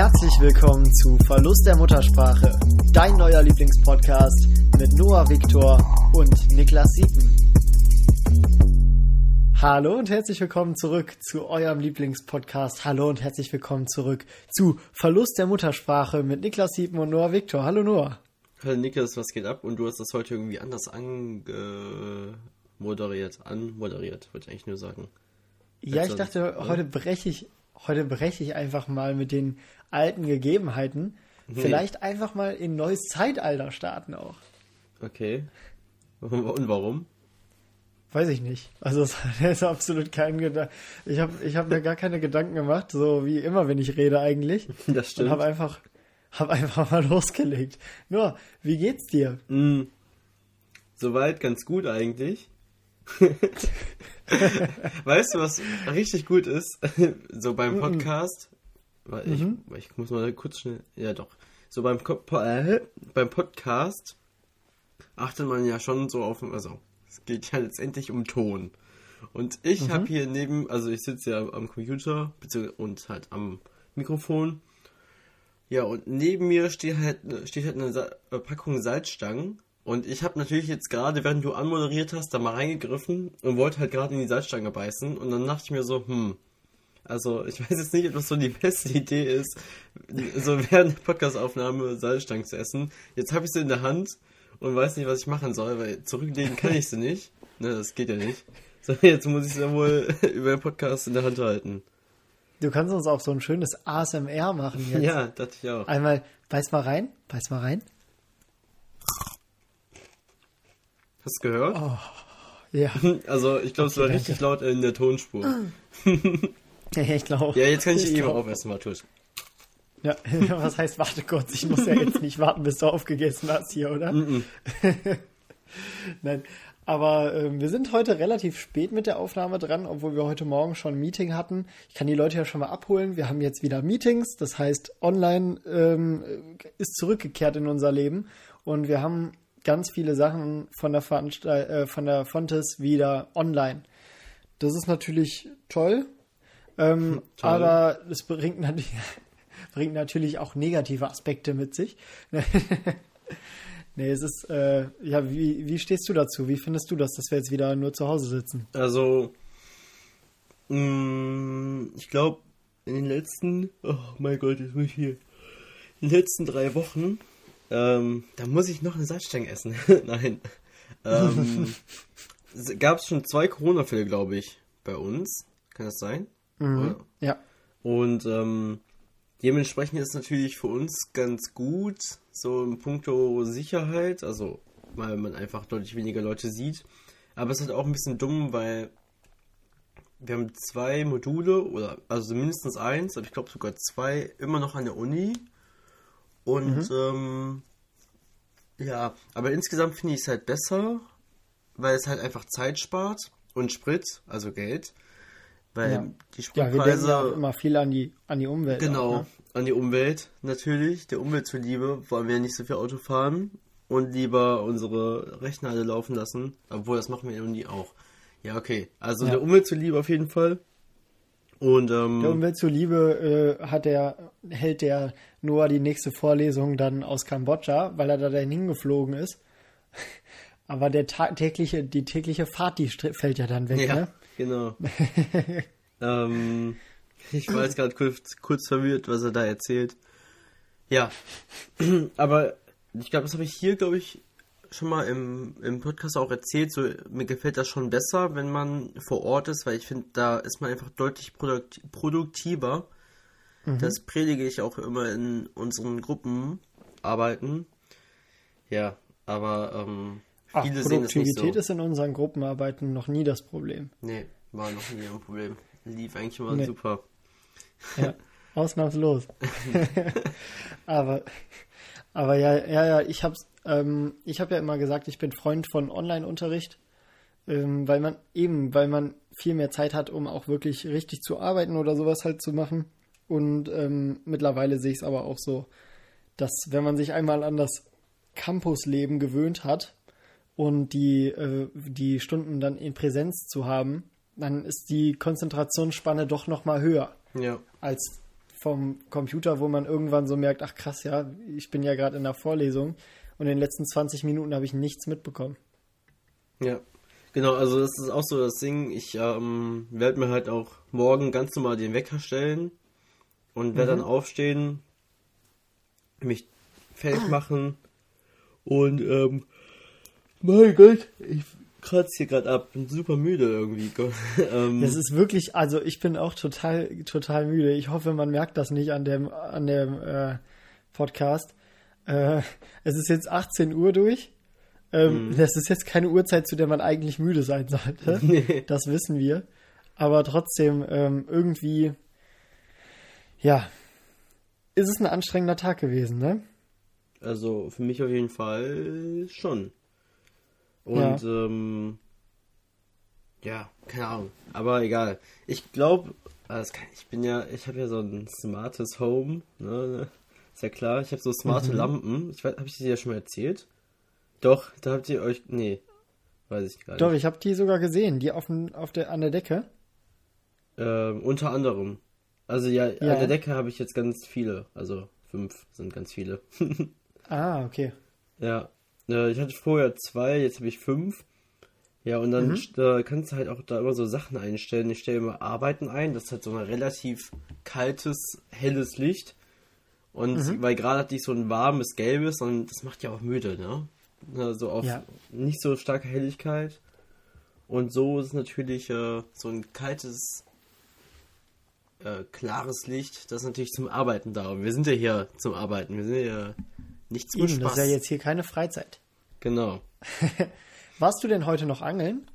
Herzlich willkommen zu Verlust der Muttersprache, dein neuer Lieblingspodcast mit Noah Viktor und Niklas Siepen. Hallo und herzlich willkommen zurück zu eurem Lieblingspodcast. Hallo und herzlich willkommen zurück zu Verlust der Muttersprache mit Niklas Siepen und Noah Viktor. Hallo Noah. Hallo Niklas, was geht ab? Und du hast das heute irgendwie anders angemoderiert, anmoderiert, wollte ich eigentlich nur sagen. Ja, ich dachte, heute breche ich, heute breche ich einfach mal mit den alten Gegebenheiten. Nee. Vielleicht einfach mal in neues Zeitalter starten auch. Okay. Und warum? Weiß ich nicht. Also es ist absolut kein Gedanke. Ich habe ich hab mir gar keine Gedanken gemacht, so wie immer, wenn ich rede eigentlich. Das Und stimmt. habe einfach, hab einfach mal losgelegt. Nur, wie geht's dir? Mm, soweit ganz gut eigentlich. weißt du, was richtig gut ist? so beim Podcast. Ich, ich muss mal kurz schnell. Ja, doch. So beim, äh, beim Podcast achtet man ja schon so auf. Also, es geht ja letztendlich um Ton. Und ich habe hier neben. Also, ich sitze ja am Computer und halt am Mikrofon. Ja, und neben mir steht halt, steht halt eine Sa äh, Packung Salzstangen. Und ich habe natürlich jetzt gerade, während du anmoderiert hast, da mal reingegriffen und wollte halt gerade in die Salzstange beißen. Und dann dachte ich mir so, hm, also ich weiß jetzt nicht, ob das so die beste Idee ist, so während der Podcastaufnahme Salzstangen zu essen. Jetzt habe ich sie in der Hand und weiß nicht, was ich machen soll, weil zurücklegen kann ich sie nicht. Ne, das geht ja nicht. So, jetzt muss ich sie ja wohl über den Podcast in der Hand halten. Du kannst uns auch so ein schönes ASMR machen jetzt. Ja, dachte ich auch. Einmal, beiß mal rein, beiß mal rein. Hast du gehört? Ja, Also ich glaube, es war danke. richtig laut in der Tonspur. ich glaube. Ja, jetzt kann ich, Ich eben glaub- aufessen, Martus. Ja, was heißt, warte kurz, ich muss ja jetzt nicht warten, bis du aufgegessen hast hier, oder? Nein, aber ähm, wir sind heute relativ spät mit der Aufnahme dran, obwohl wir heute Morgen schon ein Meeting hatten. Ich kann die Leute ja schon mal abholen. Wir haben jetzt wieder Meetings, das heißt, online ähm, ist zurückgekehrt in unser Leben und wir haben ganz viele Sachen von der, Veranstalt äh, von der Fontes wieder online. Das ist natürlich toll, ähm, Toll. aber es bringt natürlich, bringt natürlich auch negative Aspekte mit sich. nee, es ist, äh, ja, wie, wie stehst du dazu? Wie findest du das, dass wir jetzt wieder nur zu Hause sitzen? Also, mh, ich glaube, in den letzten, oh mein Gott, jetzt muss ich hier, in den letzten drei Wochen, ähm, da muss ich noch eine Salzstange essen. Nein. Ähm, Gab es schon zwei Corona-Fälle, glaube ich, bei uns. Kann das sein? Oder? Ja, Und ähm, dementsprechend ist es natürlich für uns ganz gut, so in puncto Sicherheit, also weil man einfach deutlich weniger Leute sieht. Aber es ist halt auch ein bisschen dumm, weil wir haben zwei Module, oder also mindestens eins, aber ich glaube sogar zwei, immer noch an der Uni. Und ähm, ja, aber insgesamt finde ich es halt besser, weil es halt einfach Zeit spart und Sprit, also Geld. Weil Ja. die ja Spritpreise. ja auch immer viel an die, an die Umwelt. Genau, Auch, ne? an die Umwelt natürlich, der Umwelt zuliebe, wollen wir nicht so viel Auto fahren und lieber unsere Rechner alle laufen lassen, obwohl das machen wir ja nie auch. Ja, okay, also Ja. der Umwelt zuliebe auf jeden Fall. Und ähm, Der Umwelt zuliebe äh, hat der, hält der Noah die nächste Vorlesung dann aus Kambodscha, weil er da dahin hingeflogen ist. Aber der tägliche, die tägliche Fahrt, die fällt ja dann weg, ja, ne? genau. ähm, ich war jetzt gerade kurz, kurz verwirrt, was er da erzählt. Ja, aber ich glaube, das habe ich hier, glaube ich, schon mal im, im Podcast auch erzählt. So, mir gefällt das schon besser, wenn man vor Ort ist, weil ich finde, da ist man einfach deutlich produkt produktiver. Das predige ich auch immer in unseren Gruppenarbeiten. Ja, aber ähm, Ach, viele sehen das nicht Produktivität so. ist in unseren Gruppenarbeiten noch nie das Problem. Nee, war noch nie ein Problem. Lief eigentlich immer Nee. super. Ja, ausnahmslos. aber, aber ja, ja, ja, ich hab's, ähm, ich habe ja immer gesagt, ich bin Freund von Online-Unterricht, ähm, weil man eben, weil man viel mehr Zeit hat, um auch wirklich richtig zu arbeiten oder sowas halt zu machen. Und ähm, mittlerweile sehe ich es aber auch so, dass wenn man sich einmal an das Campusleben gewöhnt hat und die, äh, die Stunden dann in Präsenz zu haben, dann ist die Konzentrationsspanne doch noch mal höher Ja. als vom Computer, wo man irgendwann so merkt, ach krass, ja, ich bin ja gerade in der Vorlesung und in den letzten 20 Minuten habe ich nichts mitbekommen. Ja, genau, also das ist auch so das Ding. Ich ähm, werde mir halt auch morgen ganz normal den Wecker stellen und werde mhm. dann aufstehen, mich fertig machen und ähm, mein Gott, ich kratze hier gerade ab, bin super müde irgendwie. ähm, das ist wirklich, also ich bin auch total, total müde. Ich hoffe, man merkt das nicht an dem, an dem äh, Podcast. Äh, es ist jetzt 18 Uhr durch. Ähm, mhm. Das ist jetzt keine Uhrzeit, zu der man eigentlich müde sein sollte. Nee. Das wissen wir. Aber trotzdem ähm, irgendwie, ja, ist es ein anstrengender Tag gewesen, ne? Also für mich auf jeden Fall schon. Und ja, ähm, ja keine Ahnung. Aber egal. Ich glaube, also ich bin ja, ich habe ja so ein smartes Home, ne? Ist ja klar. Ich habe so smarte mhm. Lampen. Ich weiß, habe ich dir ja schon mal erzählt? Doch, da habt ihr euch, nee, weiß ich gar nicht. Doch, ich habe die sogar gesehen, die auf, auf der, an der Decke. Ähm, unter anderem. Also ja, ja. an der Decke habe ich jetzt ganz viele. Also fünf sind ganz viele. ah, okay. Ja, äh, ich hatte vorher zwei, jetzt habe ich fünf. Ja, und dann mhm. äh, kannst du halt auch da immer so Sachen einstellen. Ich stelle immer Arbeiten ein, das ist halt so ein relativ kaltes, helles Licht. Und mhm. weil gerade hatte ich so ein warmes, gelbes und das macht ja auch müde, ne? Also auf ja. nicht so starke Helligkeit. Und so ist natürlich äh, so ein kaltes, äh, klares Licht, das ist natürlich zum Arbeiten da. Und wir sind ja hier zum Arbeiten, wir sind ja nicht zum Eben, Spaß. Das ist ja jetzt hier keine Freizeit. Genau. Warst du denn heute noch angeln?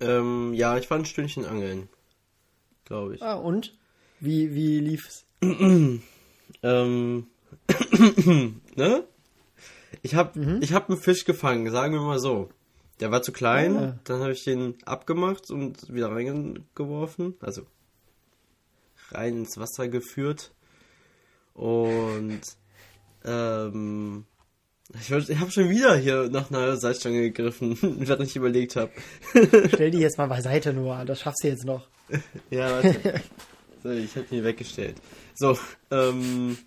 Ähm, ja, ich war ein Stündchen angeln. Glaube ich. Ah, und? Wie, wie lief's? ähm, ne? Ich hab, mhm. ich hab einen Fisch gefangen, sagen wir mal so. Der war zu klein, ja. dann habe ich den abgemacht und wieder reingeworfen, also rein ins Wasser geführt. Und ähm, ich, ich habe schon wieder hier nach einer Salzstange gegriffen, während ich überlegt habe. Stell die jetzt mal beiseite, Noah. Das schaffst du jetzt noch. ja, warte. So, ich habe die weggestellt. So, ähm.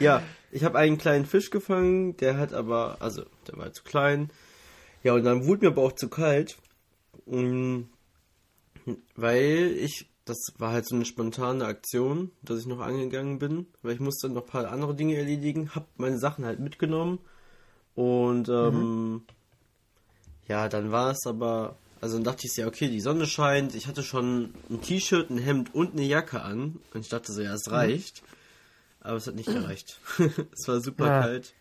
ja, ich habe einen kleinen Fisch gefangen, der hat aber, also, der war zu klein. Ja, und dann wurde mir aber auch zu kalt. Weil ich das war halt so eine spontane Aktion, dass ich noch angegangen bin, weil ich musste noch ein paar andere Dinge erledigen, hab meine Sachen halt mitgenommen und ähm, mhm. ja, dann war es aber, also dann dachte ich ja, okay, die Sonne scheint, ich hatte schon ein T-Shirt, ein Hemd und eine Jacke an und ich dachte so, ja, es mhm. reicht, mhm. aber es hat nicht gereicht. es war super ja. kalt.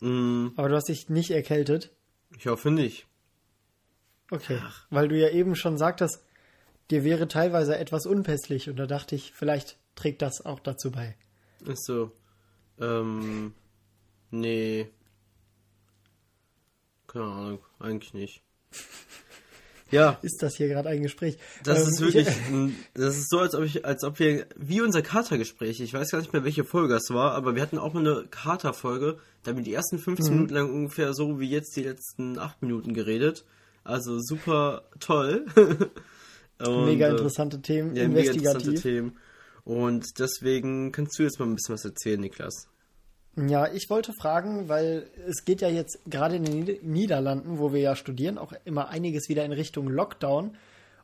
Mhm. Aber du hast dich nicht erkältet? Ich hoffe nicht. Okay, Ach. weil du ja eben schon sagtest, dir wäre teilweise etwas unpässlich und da dachte ich, vielleicht trägt das auch dazu bei. Ist so. Ähm, nee. Keine Ahnung, eigentlich nicht. Ja. Ist das hier gerade ein Gespräch? Das ähm, ist wirklich, das ist so, als ob ich, als ob wir, wie unser Katergespräch, ich weiß gar nicht mehr, welche Folge es war, aber wir hatten auch mal eine Katerfolge, da haben wir die ersten 15 mhm. Minuten lang ungefähr so wie jetzt die letzten 8 Minuten geredet. Also super toll. Und, mega äh, interessante Themen, ja, investigativ. Mega interessante Themen. Und deswegen kannst du jetzt mal ein bisschen was erzählen, Niklas. Ja, ich wollte fragen, weil es geht ja jetzt gerade in den Niederlanden, wo wir ja studieren, auch immer einiges wieder in Richtung Lockdown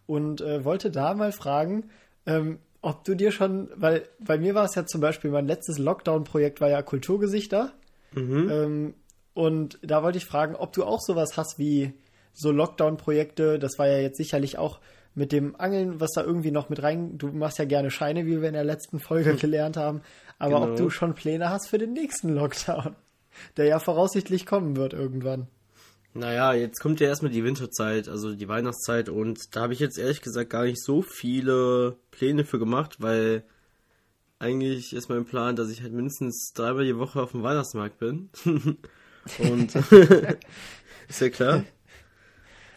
und äh, wollte da mal fragen, ähm, ob du dir schon, weil bei mir war es ja zum Beispiel, mein letztes Lockdown-Projekt war ja Kulturgesichter mhm. ähm, und da wollte ich fragen, ob du auch sowas hast wie so Lockdown-Projekte, das war ja jetzt sicherlich auch mit dem Angeln, was da irgendwie noch mit rein. Du machst ja gerne Scheine, wie wir in der letzten Folge hm. gelernt haben. Aber genau. ob du schon Pläne hast für den nächsten Lockdown, der ja voraussichtlich kommen wird irgendwann. Naja, jetzt kommt ja erstmal die Winterzeit, also die Weihnachtszeit und da habe ich jetzt ehrlich gesagt gar nicht so viele Pläne für gemacht, weil eigentlich ist mein Plan, dass ich halt mindestens dreimal die Woche auf dem Weihnachtsmarkt bin. und ist ja klar.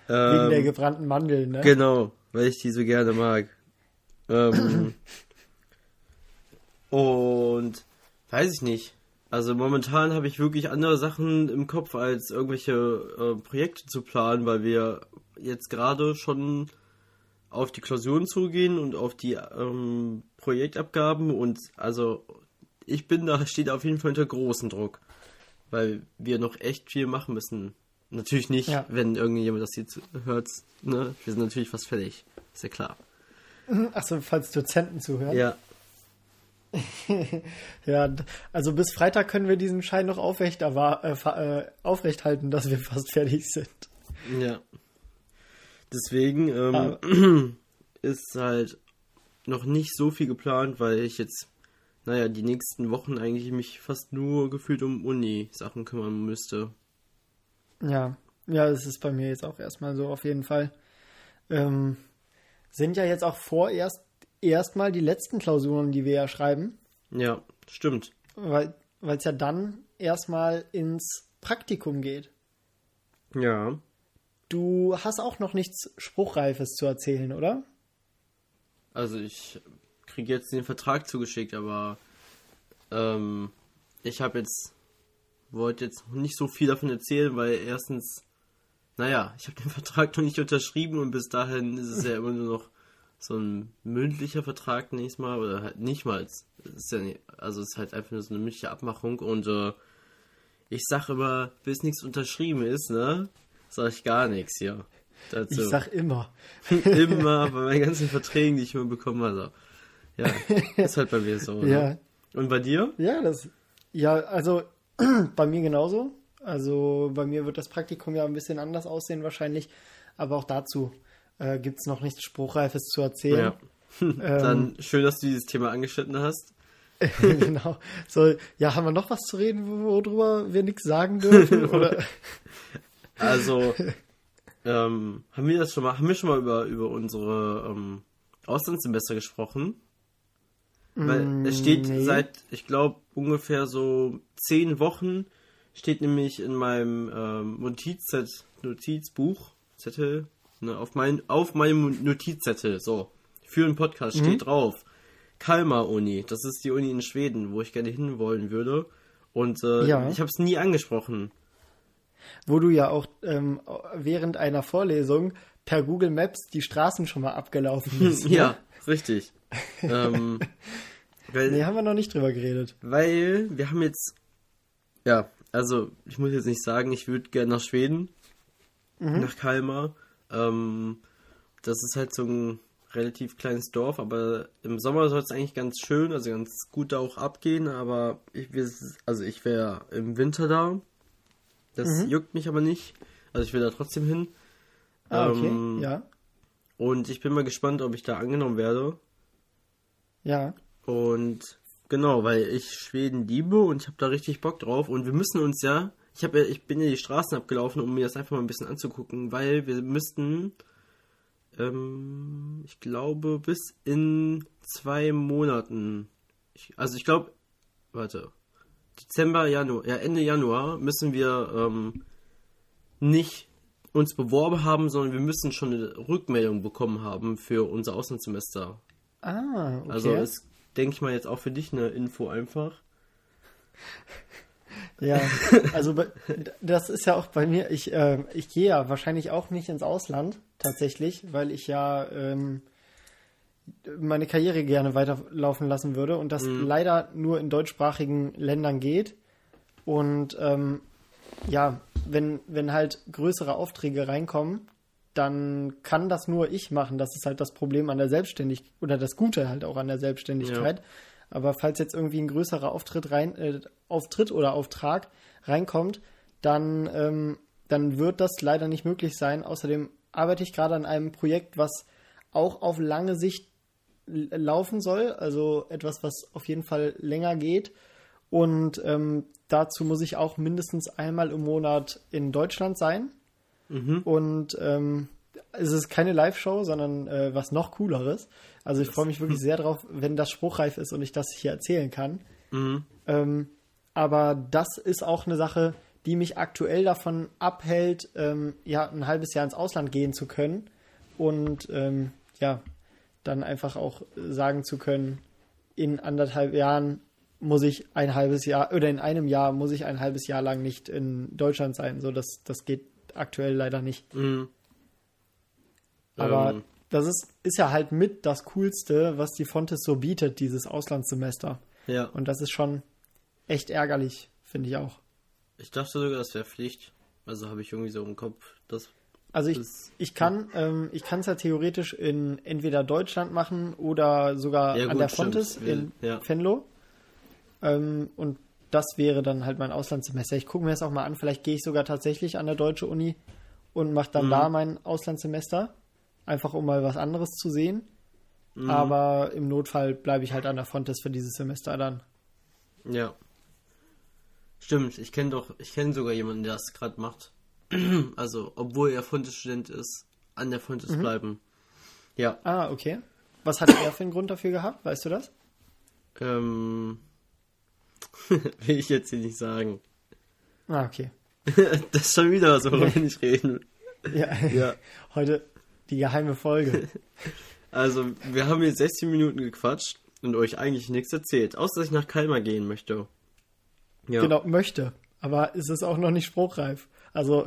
Wegen ähm, der gebrannten Mandeln, ne? Genau weil ich die so gerne mag. Ähm, und weiß ich nicht. Also momentan habe ich wirklich andere Sachen im Kopf, als irgendwelche äh, Projekte zu planen, weil wir jetzt gerade schon auf die Klausuren zugehen und auf die ähm, Projektabgaben und also ich bin da, steht auf jeden Fall unter großem Druck, weil wir noch echt viel machen müssen. Natürlich nicht, ja. wenn irgendjemand das hier hört, ne? Wir sind natürlich fast fertig, ist ja klar. Achso, falls Dozenten zuhören. Ja. ja, also bis Freitag können wir diesen Schein noch aufrecht, aber, äh, äh, aufrecht halten, dass wir fast fertig sind. Ja. Deswegen ähm, ist halt noch nicht so viel geplant, weil ich jetzt, naja, die nächsten Wochen eigentlich mich fast nur gefühlt um Uni-Sachen kümmern müsste. Ja, ja, das ist bei mir jetzt auch erstmal so auf jeden Fall. Ähm, sind ja jetzt auch vorerst erstmal die letzten Klausuren, die wir ja schreiben. Ja, stimmt. Weil es ja dann erstmal ins Praktikum geht. Ja. Du hast auch noch nichts Spruchreifes zu erzählen, oder? Also ich kriege jetzt den Vertrag zugeschickt, aber ähm, ich habe jetzt wollte jetzt nicht so viel davon erzählen, weil erstens, naja, ich habe den Vertrag noch nicht unterschrieben und bis dahin ist es ja immer nur noch so ein mündlicher Vertrag nächstes Mal oder halt nicht mal. Ist ja nicht, also es ist halt einfach nur so eine mündliche Abmachung und äh, ich sag immer, bis nichts unterschrieben ist, ne, sag ich gar nichts hier. Dazu. Ich sag immer. immer bei meinen ganzen Verträgen, die ich immer bekommen habe. Ja, ist halt bei mir so. Ja. Ne? Und bei dir? Ja, das. Ja, also bei mir genauso. Also bei mir wird das Praktikum ja ein bisschen anders aussehen wahrscheinlich. Aber auch dazu äh, gibt es noch nichts Spruchreifes zu erzählen. Ja. Dann ähm, schön, dass du dieses Thema angeschnitten hast. genau. So, ja, haben wir noch was zu reden, worüber wir nichts sagen dürfen? Oder? Also, ähm, haben wir das schon mal, haben wir schon mal über, über unsere ähm, Auslandssemester gesprochen? Weil mm, es steht nee. seit, ich glaube, ungefähr so zehn Wochen steht nämlich in meinem ähm, Notizset, Notizbuch, Zettel, ne, auf, mein, auf meinem Notizzettel, so, für einen Podcast mhm. steht drauf, Kalmar Uni, das ist die Uni in Schweden, wo ich gerne hinwollen würde. Und äh, ja. ich habe es nie angesprochen wo du ja auch ähm, während einer Vorlesung per Google Maps die Straßen schon mal abgelaufen bist. Ne? Richtig. ähm, weil, nee, haben wir noch nicht drüber geredet. Weil wir haben jetzt, ja, also ich muss jetzt nicht sagen, ich würde gerne nach Schweden, mhm. nach Kalmar. Ähm, das ist halt so ein relativ kleines Dorf, aber im Sommer soll es eigentlich ganz schön, also ganz gut da auch abgehen, aber ich, also ich wäre im Winter da das mhm. juckt mich aber nicht. Also ich will da trotzdem hin. Ah, okay, ähm, ja. Und ich bin mal gespannt, ob ich da angenommen werde. Ja. Und genau, weil ich Schweden liebe und ich habe da richtig Bock drauf. Und wir müssen uns ja, ich habe ja, ich bin ja die Straßen abgelaufen, um mir das einfach mal ein bisschen anzugucken, weil wir müssten, ähm, ich glaube, bis in zwei Monaten, ich, also ich glaube, warte, Dezember, Januar, ja, Ende Januar müssen wir ähm, nicht uns beworben haben, sondern wir müssen schon eine Rückmeldung bekommen haben für unser Auslandssemester. Ah, okay. Also ist, denke ich mal, jetzt auch für dich eine Info einfach. Ja, also das ist ja auch bei mir, ich, äh, ich gehe ja wahrscheinlich auch nicht ins Ausland, tatsächlich, weil ich ja ähm, meine Karriere gerne weiterlaufen lassen würde und das mhm. leider nur in deutschsprachigen Ländern geht. Und ähm, ja, wenn, wenn halt größere Aufträge reinkommen, dann kann das nur ich machen. Das ist halt das Problem an der Selbstständigkeit oder das Gute halt auch an der Selbstständigkeit. Ja. Aber falls jetzt irgendwie ein größerer Auftritt rein, äh, Auftritt oder Auftrag reinkommt, dann, ähm, dann wird das leider nicht möglich sein. Außerdem arbeite ich gerade an einem Projekt, was auch auf lange Sicht laufen soll, also etwas, was auf jeden Fall länger geht. Und ähm, dazu muss ich auch mindestens einmal im Monat in Deutschland sein. Mhm. Und ähm, es ist keine Live-Show, sondern äh, was noch cooleres. Also ich freue mich wirklich sehr drauf, wenn das spruchreif ist und ich das hier erzählen kann. Mhm. Ähm, aber das ist auch eine Sache, die mich aktuell davon abhält, ähm, ja, ein halbes Jahr ins Ausland gehen zu können. Und ähm, ja, dann einfach auch sagen zu können, in anderthalb Jahren muss ich ein halbes Jahr oder in einem Jahr muss ich ein halbes Jahr lang nicht in Deutschland sein. So, das, das geht aktuell leider nicht. Mhm. Aber ähm, das ist, ist ja halt mit das Coolste, was die Fontes so bietet, dieses Auslandssemester. Ja. Und das ist schon echt ärgerlich, finde ich auch. Ich dachte sogar, das wäre Pflicht. Also habe ich irgendwie so im Kopf, dass Also ich, ich kann ähm, ich kann es ja theoretisch in entweder Deutschland machen oder sogar Ja, an gut, der stimmt. Fontes in Ja. Venlo. Ähm, und das wäre dann halt mein Auslandssemester. Ich gucke mir das auch mal an. Vielleicht gehe ich sogar tatsächlich an der deutsche Uni und mache Mhm. dann da mein Auslandssemester. Einfach um mal was anderes zu sehen. Mhm. Aber im Notfall bleibe ich halt an der Fontes für dieses Semester dann. Ja. Stimmt, ich kenne doch, ich kenne sogar jemanden, der das gerade macht. Also, obwohl er Fontes-Student ist, an der Fontes bleiben. Ja. Ah, okay. Was hat er für einen Grund dafür gehabt? Weißt du das? Ähm. will ich jetzt hier nicht sagen. Ah, okay. das ist schon wieder so, worüber wir nicht reden. Ja. Ja. Heute die geheime Folge. Also, wir haben jetzt 16 Minuten gequatscht und euch eigentlich nichts erzählt, außer dass ich nach Kalmar gehen möchte. Ja. Genau, möchte. Aber es ist auch noch nicht spruchreif. Also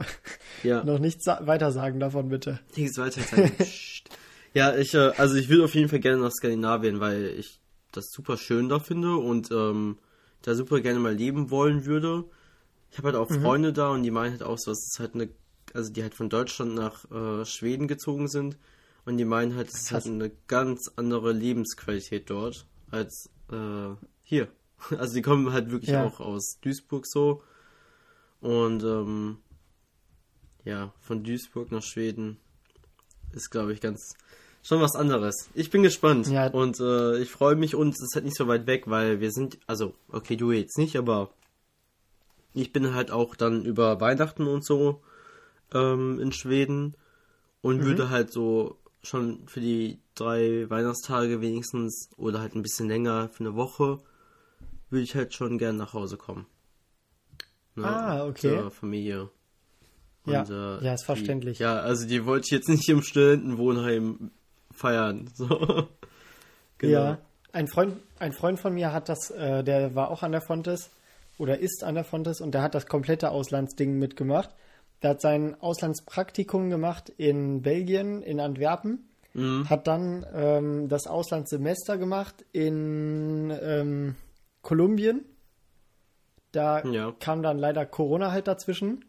Ja. noch nichts weiter sagen davon, bitte. Nichts weiter sagen. Ja, ich, äh, also ich würde auf jeden Fall gerne nach Skandinavien, weil ich das super schön da finde und ähm, da super gerne mal leben wollen würde. Ich habe halt auch Freunde da und die meinen halt auch so, es ist halt eine, also die halt von Deutschland nach äh, Schweden gezogen sind und die meinen halt, es ist halt eine ganz andere Lebensqualität dort als äh, hier. Also die kommen halt wirklich Ja. auch aus Duisburg so und ähm, ja, von Duisburg nach Schweden ist, glaube ich, ganz schon was anderes. Ich bin gespannt Ja. und äh, ich freue mich und es ist halt nicht so weit weg, weil wir sind, also okay, du jetzt nicht, aber ich bin halt auch dann über Weihnachten und so ähm, in Schweden und würde halt so schon für die drei Weihnachtstage wenigstens oder halt ein bisschen länger für eine Woche würde ich halt schon gern nach Hause kommen. Ne, Ah, okay. Zur Familie. Ja, Und, äh, ja, ist verständlich. Die, ja, also die wollte ich jetzt nicht im Studentenwohnheim feiern. So. genau. Ja, ein Freund, ein Freund von mir hat das, äh, der war auch an der Fontes oder ist an der Fontes und der hat das komplette Auslandsding mitgemacht. Der hat sein Auslandspraktikum gemacht in Belgien, in Antwerpen, Mhm. hat dann ähm, das Auslandssemester gemacht in ähm, Kolumbien. Da Ja. kam dann leider Corona halt dazwischen,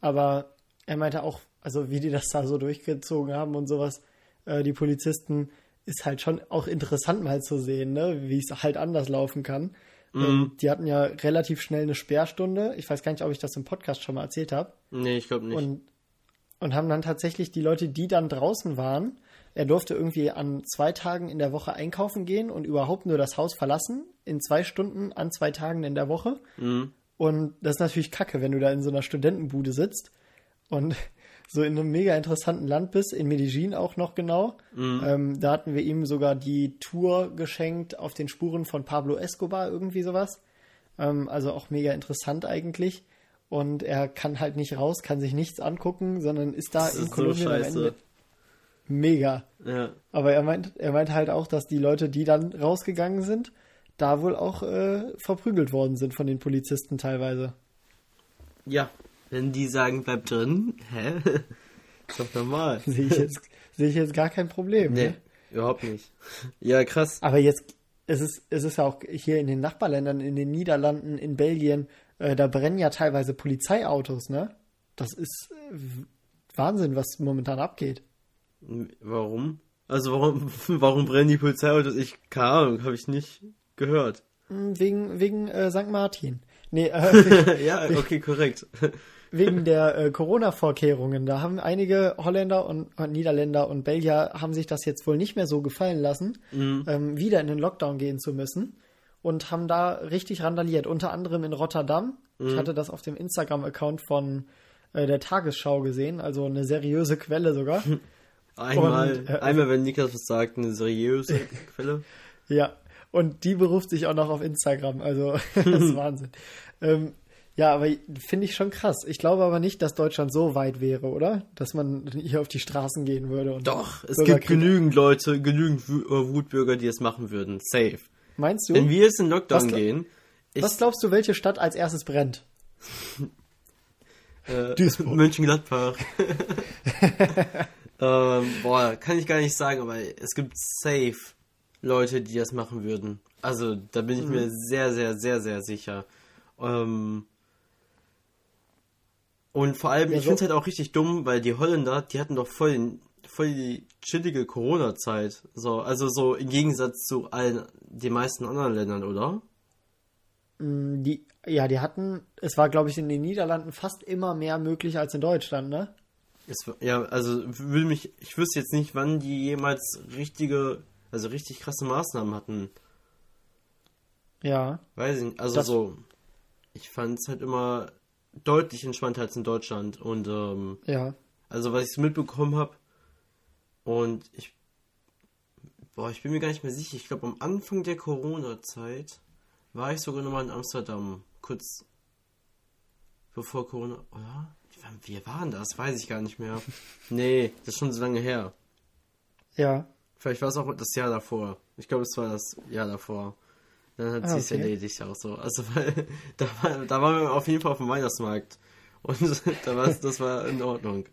aber er meinte auch, also wie die das da so durchgezogen haben und sowas, äh, die Polizisten, ist halt schon auch interessant mal zu sehen, ne? wie es halt anders laufen kann. Ähm, die hatten ja relativ schnell eine Sperrstunde. Ich weiß gar nicht, ob ich das im Podcast schon mal erzählt habe. Nee, ich glaube nicht. Und, und haben dann tatsächlich die Leute, die dann draußen waren, er durfte irgendwie an zwei Tagen in der Woche einkaufen gehen und überhaupt nur das Haus verlassen, in zwei Stunden an zwei Tagen in der Woche. Mhm. Und das ist natürlich kacke, wenn du da in so einer Studentenbude sitzt und so in einem mega interessanten Land bist, in Medellin auch noch genau. Ähm, da hatten wir ihm sogar die Tour geschenkt auf den Spuren von Pablo Escobar, irgendwie sowas. Ähm, also auch mega interessant eigentlich. Und er kann halt nicht raus, kann sich nichts angucken, sondern ist da Das in ist so Kolumbien am scheiße. Ende. Mega. Ja. Aber er meint, er meint halt auch, dass die Leute, die dann rausgegangen sind, da wohl auch äh, verprügelt worden sind von den Polizisten teilweise. ja, wenn die sagen, bleib drin, hä? ist doch normal. Sehe ich jetzt, sehe ich jetzt gar kein Problem. Nee, Ne? überhaupt nicht. Ja, krass. Aber jetzt, es ist, es ist ja auch hier in den Nachbarländern, in den Niederlanden, in Belgien, äh, da brennen ja teilweise Polizeiautos, ne? Das ist äh, Wahnsinn, was momentan abgeht. Warum? Also warum, warum brennen die Polizeiautos? Ich, keine Ahnung, habe ich nicht gehört. Hm, Wegen, wegen äh, St. Martin. Nee, äh, ja, okay, korrekt. Wegen der äh, Corona-Vorkehrungen. Da haben einige Holländer und, und Niederländer und Belgier haben sich das jetzt wohl nicht mehr so gefallen lassen, ähm, wieder in den Lockdown gehen zu müssen und haben da richtig randaliert. Unter anderem in Rotterdam. Ich hatte das auf dem Instagram-Account von äh, der Tagesschau gesehen, also eine seriöse Quelle sogar. Einmal, Und, äh, einmal, wenn Niklas was sagt, eine seriöse Quelle. Ja, und die beruft sich auch noch auf Instagram. Also, das ist Wahnsinn. Ähm, ja, aber finde ich schon krass. Ich glaube aber nicht, dass Deutschland so weit wäre, oder? Dass man hier auf die Straßen gehen würde. Und Doch, es Bürgerkrieg- gibt genügend Leute, genügend äh, Wutbürger, die es machen würden. Safe. Meinst du? Wenn wir jetzt in Lockdown Was gehen, ich, Was glaubst du, welche Stadt als erstes brennt? äh, Duisburg. Mönchengladbach. ähm, boah, kann ich gar nicht sagen, aber es gibt safe Leute, die das machen würden. Also da bin ich mhm. mir sehr, sehr, sehr, sehr sicher. Ähm, und vor allem, ja, ich finde es halt auch richtig dumm, weil die Holländer, die hatten doch voll, voll die chillige Corona-Zeit. So, also so im Gegensatz zu allen, den meisten anderen Ländern, oder? Mm, die, ja, die hatten, es war glaube ich in den Niederlanden fast immer mehr möglich als in Deutschland, ne? Es, ja, also will mich, ich wüsste jetzt nicht, wann die jemals richtige, also richtig krasse Maßnahmen hatten. Ja. Weiß ich nicht, also das, so, ich fand es halt immer deutlich entspannter als in Deutschland und ähm, ja. Also was ich mitbekommen habe und ich, boah, ich bin mir gar nicht mehr sicher. Ich glaube am Anfang der Corona-Zeit war ich sogar nochmal in Amsterdam, kurz bevor Corona, oder? Wie waren das? Weiß ich gar nicht mehr. nee, das ist schon so lange her. Ja. Vielleicht war es auch das Jahr davor. Ich glaube, es war das Jahr davor. Dann hat ah, sie es okay. erledigt auch so. Also, weil da, war, da waren wir auf jeden Fall auf dem Weihnachtsmarkt. Und da war das war in Ordnung.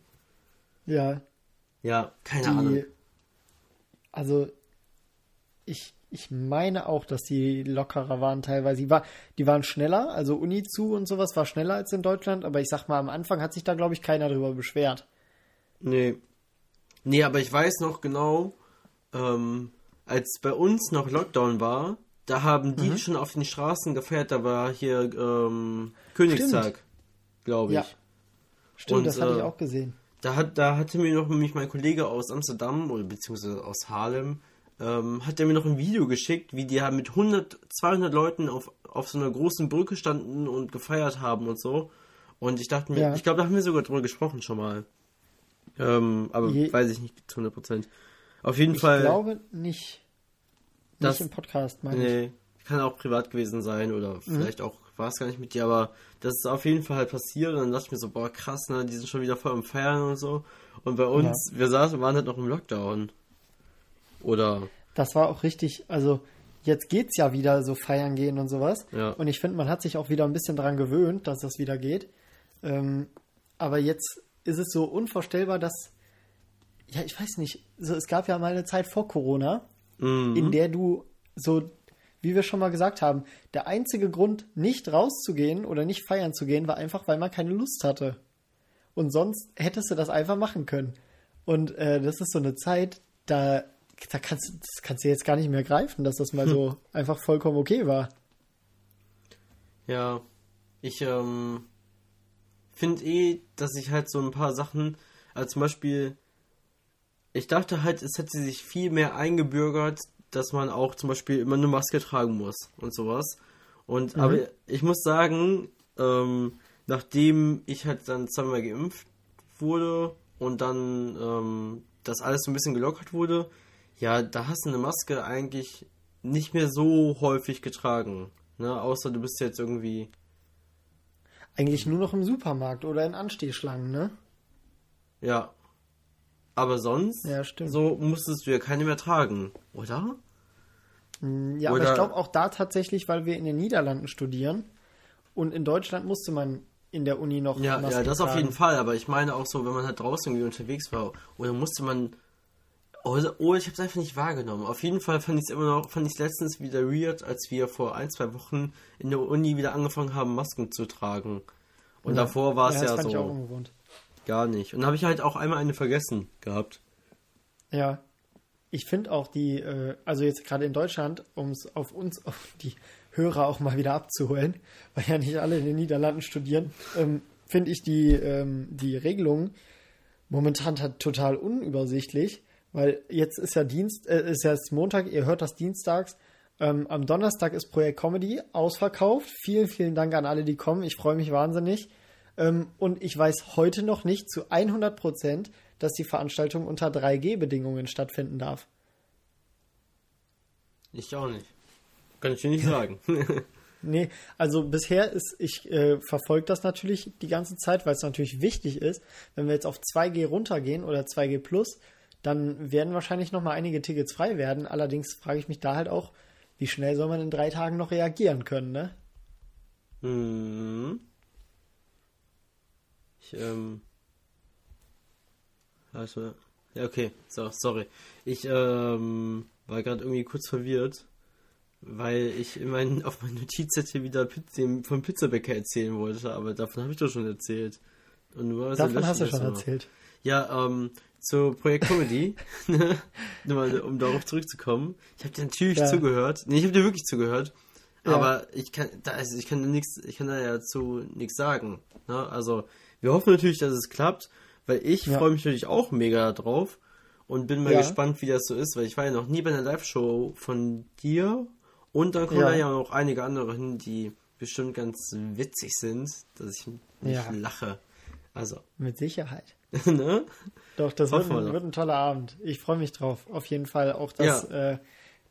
Ja. Ja, keine die, Ahnung. Also, ich, ich meine auch, dass die lockerer waren teilweise. Die, war, die waren schneller, also Uni zu und sowas war schneller als in Deutschland, aber ich sag mal, am Anfang hat sich da, glaube ich, keiner drüber beschwert. Nee. Nee, aber ich weiß noch genau, ähm, als bei uns noch Lockdown war, da haben die mhm. schon auf den Straßen gefeiert, da war hier ähm, Königstag, glaube ich. Ja. Stimmt, und, das hatte äh, ich auch gesehen. Da, hat, da hatte mir noch mich mein Kollege aus Amsterdam oder beziehungsweise aus Harlem, ähm, hat er mir noch ein Video geschickt, wie die ja mit 100, 200 Leuten auf, auf so einer großen Brücke standen und gefeiert haben und so. Und ich dachte mir, ja. ich glaube, da haben wir sogar drüber gesprochen schon mal. Ähm, aber Je weiß ich nicht zu 100 Prozent. Auf jeden ich Fall. Ich glaube nicht. Das, nicht im Podcast, meine nee, ich. Kann auch privat gewesen sein oder mhm. vielleicht auch war es gar nicht mit dir, aber das ist auf jeden Fall halt passiert und dann dachte ich mir so, boah, krass, ne, die sind schon wieder voll am Feiern und so. Und bei uns, ja. wir saßen, waren halt noch im Lockdown. Oder. Das war auch richtig, also jetzt geht's ja wieder so feiern gehen und sowas. Ja. Und ich finde, man hat sich auch wieder ein bisschen daran gewöhnt, dass das wieder geht. Ähm, aber jetzt ist es so unvorstellbar, dass, ja, ich weiß nicht, so, es gab ja mal eine Zeit vor Corona, mhm. in der du so, wie wir schon mal gesagt haben, der einzige Grund, nicht rauszugehen oder nicht feiern zu gehen, war einfach, weil man keine Lust hatte. Und sonst hättest du das einfach machen können. Und äh, das ist so eine Zeit, da, da kannst, das kannst du jetzt gar nicht mehr greifen, dass das mal hm. so einfach vollkommen okay war. Ja, ich ähm, finde eh, dass ich halt so ein paar Sachen, als zum Beispiel ich dachte halt, es hätte sich viel mehr eingebürgert, dass man auch zum Beispiel immer eine Maske tragen muss und sowas. Und mhm. aber ich muss sagen, ähm, nachdem ich halt dann zweimal geimpft wurde und dann ähm, das alles so ein bisschen gelockert wurde, ja, da hast du eine Maske eigentlich nicht mehr so häufig getragen. Ne? Außer du bist jetzt irgendwie. Eigentlich nur noch im Supermarkt oder in Anstehschlangen, ne? Ja, aber sonst, ja, so musstest du ja keine mehr tragen, oder? Ja, oder aber ich glaube auch da tatsächlich, weil wir in den Niederlanden studieren und in Deutschland musste man in der Uni noch. Ja, ja das tragen. auf jeden Fall, aber ich meine auch so, wenn man halt draußen irgendwie unterwegs war, oder musste man. Oder, oh, ich habe es einfach nicht wahrgenommen. Auf jeden Fall fand ich es immer noch, fand ich letztens wieder weird, als wir vor ein, zwei Wochen in der Uni wieder angefangen haben, Masken zu tragen. Und ja. davor war es ja, ja so. Gar nicht. Und habe ich halt auch einmal eine vergessen gehabt. Ja. Ich finde auch die, äh, also jetzt gerade in Deutschland, um es auf uns, auf die Hörer auch mal wieder abzuholen, weil ja nicht alle in den Niederlanden studieren, ähm, finde ich die, ähm, die Regelung momentan total unübersichtlich, weil jetzt ist ja Dienst, äh, ist ja jetzt Montag, ihr hört das dienstags. Ähm, am Donnerstag ist Projekt Comedy ausverkauft. Vielen, vielen Dank an alle, die kommen. Ich freue mich wahnsinnig. Ähm, und ich weiß heute noch nicht zu 100 Prozent, dass die Veranstaltung unter 3G-Bedingungen stattfinden darf. Ich auch nicht. Kann ich dir nicht sagen. nee, also bisher ist, ich äh, verfolge das natürlich die ganze Zeit, weil es natürlich wichtig ist. Wenn wir jetzt auf 2G runtergehen oder 2G Plus, dann werden wahrscheinlich noch mal einige Tickets frei werden. Allerdings frage ich mich da halt auch, wie schnell soll man in drei Tagen noch reagieren können, ne? Hm. Ich, ähm. Also, Ja, okay. So, sorry. Ich ähm, war gerade irgendwie kurz verwirrt, weil ich in mein, auf meinen Notizzettel wieder Pizza, vom Pizzabäcker erzählen wollte, aber davon habe ich doch schon erzählt. Und warst davon hast du schon erzählt. Ja, ähm, zu Projekt Comedy? Nur um darauf zurückzukommen. Ich habe dir natürlich ja. zugehört. Nee, ich habe dir wirklich zugehört. Ja. Aber ich kann, da, also ich kann nichts, ich kann da ja zu nichts sagen. Ne? Also wir hoffen natürlich, dass es klappt, weil ich ja. freue mich natürlich auch mega drauf und bin mal gespannt, wie das so ist, weil ich war ja noch nie bei einer Live-Show von dir und dann kommen da ja noch einige andere hin, die bestimmt ganz witzig sind, dass ich nicht lache. Also. Mit Sicherheit. ne? Doch, das wird ein, wird ein, toller Abend. Ich freue mich drauf. Auf jeden Fall auch, dass, ja. äh,